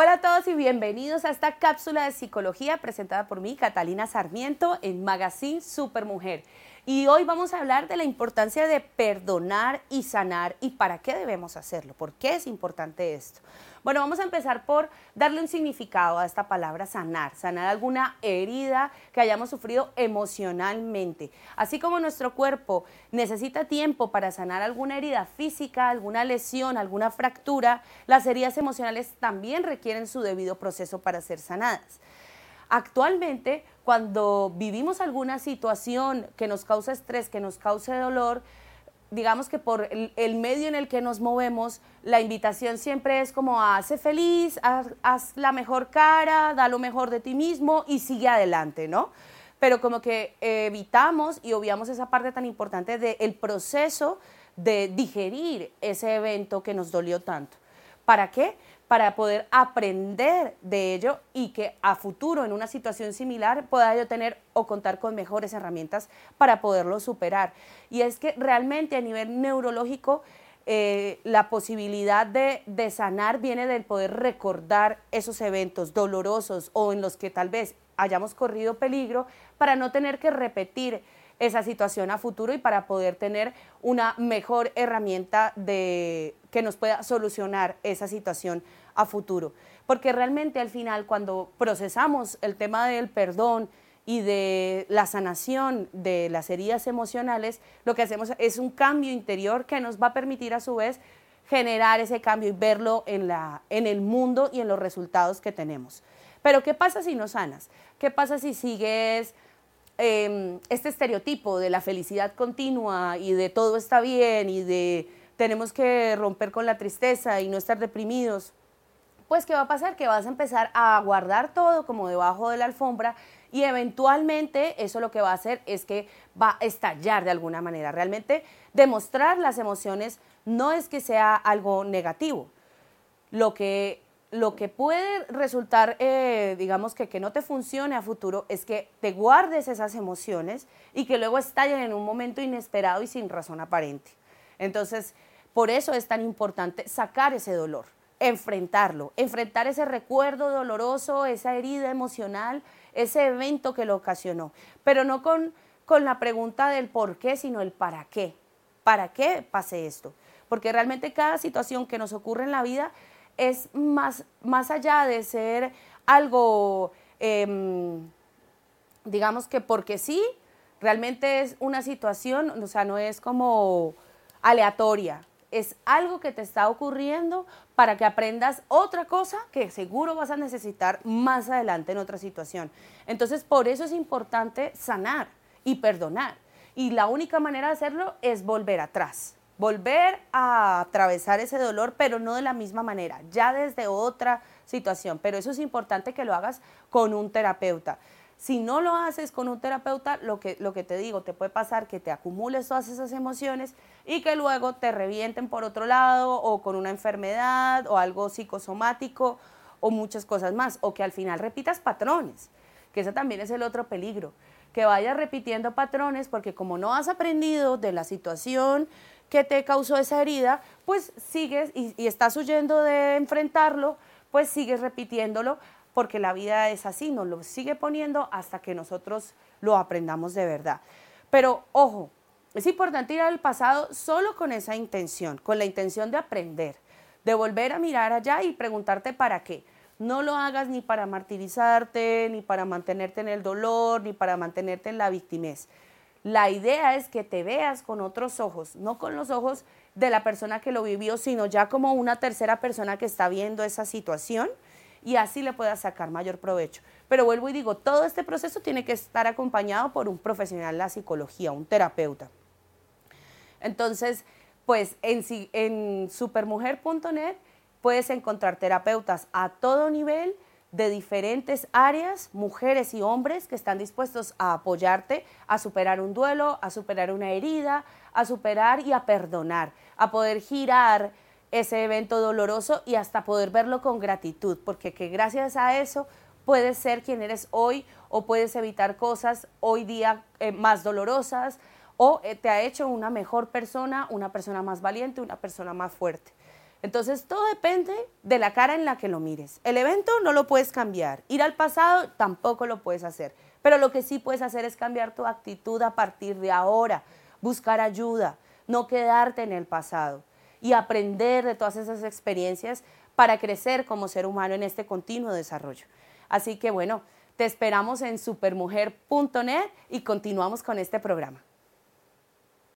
Hola a todos y bienvenidos a esta cápsula de psicología presentada por mí, Catalina Sarmiento, en Magazine Supermujer. Y hoy vamos a hablar de la importancia de perdonar y sanar y para qué debemos hacerlo, por qué es importante esto. Bueno, vamos a empezar por darle un significado a esta palabra sanar, sanar alguna herida que hayamos sufrido emocionalmente. Así como nuestro cuerpo necesita tiempo para sanar alguna herida física, alguna lesión, alguna fractura, las heridas emocionales también requieren su debido proceso para ser sanadas. Actualmente, cuando vivimos alguna situación que nos causa estrés, que nos cause dolor, digamos que por el, medio en el que nos movemos, la invitación siempre es como hace feliz, haz, la mejor cara, da lo mejor de ti mismo y sigue adelante, ¿no? Pero como que evitamos y obviamos esa parte tan importante del proceso de digerir ese evento que nos dolió tanto. ¿Para qué? Para poder aprender de ello y que a futuro en una situación similar pueda yo tener o contar con mejores herramientas para poderlo superar. Y es que realmente a nivel neurológico eh, la posibilidad de, de sanar viene del poder recordar esos eventos dolorosos o en los que tal vez hayamos corrido peligro para no tener que repetir esa situación a futuro y para poder tener una mejor herramienta de, que nos pueda solucionar esa situación a futuro. Porque realmente al final cuando procesamos el tema del perdón y de la sanación de las heridas emocionales, lo que hacemos es un cambio interior que nos va a permitir a su vez generar ese cambio y verlo en, la, en el mundo y en los resultados que tenemos. Pero ¿qué pasa si no sanas? ¿Qué pasa si sigues Em, este estereotipo de la felicidad continua y de todo está bien y de tenemos que romper con la tristeza y no estar deprimidos, pues ¿qué va a pasar? Que vas a empezar a guardar todo como debajo de la alfombra y eventualmente eso lo que va a hacer es que va a estallar de alguna manera. Realmente demostrar las emociones no es que sea algo negativo. Lo que lo que puede resultar, eh, digamos que, que no te funcione a futuro, es que te guardes esas emociones y que luego estallen en un momento inesperado y sin razón aparente. Entonces, por eso es tan importante sacar ese dolor, enfrentarlo, enfrentar ese recuerdo doloroso, esa herida emocional, ese evento que lo ocasionó, pero no con, con la pregunta del por qué, sino el para qué. ¿Para qué pase esto? Porque realmente cada situación que nos ocurre en la vida es más, más allá de ser algo, em, digamos que porque sí, realmente es una situación, o sea, no es como aleatoria, es algo que te está ocurriendo para que aprendas otra cosa que seguro vas a necesitar más adelante en otra situación. Entonces, por eso es importante sanar y perdonar. Y la única manera de hacerlo es volver atrás volver a atravesar ese dolor, pero no de la misma manera, ya desde otra situación. Pero eso es importante que lo hagas con un terapeuta. Si no lo haces con un terapeuta, lo que, lo que te digo, te puede pasar que te acumules todas esas emociones y que luego te revienten por otro lado o con una enfermedad o algo psicosomático o muchas cosas más, o que al final repitas patrones, que ese también es el otro peligro, que vayas repitiendo patrones porque como no has aprendido de la situación, que te causó esa herida, pues sigues y, estás huyendo de enfrentarlo, pues sigues repitiéndolo porque la vida es así, nos lo sigue poniendo hasta que nosotros lo aprendamos de verdad. Pero ojo, es importante ir al pasado solo con esa intención, con la intención de aprender, de volver a mirar allá y preguntarte para qué. No lo hagas ni para martirizarte, ni para mantenerte en el dolor, ni para mantenerte en la victimez. La idea es que te veas con otros ojos, no con los ojos de la persona que lo vivió, sino ya como una tercera persona que está viendo esa situación y así le puedas sacar mayor provecho. Pero vuelvo y digo, todo este proceso tiene que estar acompañado por un profesional de la psicología, un terapeuta. Entonces, pues en, en supermujer.net puedes encontrar terapeutas a todo nivel de diferentes áreas, mujeres y hombres que están dispuestos a apoyarte a superar un duelo, a superar una herida, a superar y a perdonar, a poder girar ese evento doloroso y hasta poder verlo con gratitud, porque que gracias a eso puedes ser quien eres hoy o puedes evitar cosas hoy día eh, más dolorosas o eh, te ha hecho una mejor persona, una persona más valiente, una persona más fuerte. Entonces todo depende de la cara en la que lo mires. El evento no lo puedes cambiar, ir al pasado tampoco lo puedes hacer, pero lo que sí puedes hacer es cambiar tu actitud a partir de ahora, buscar ayuda, no quedarte en el pasado y aprender de todas esas experiencias para crecer como ser humano en este continuo desarrollo. Así que bueno, te esperamos en supermujer.net y continuamos con este programa.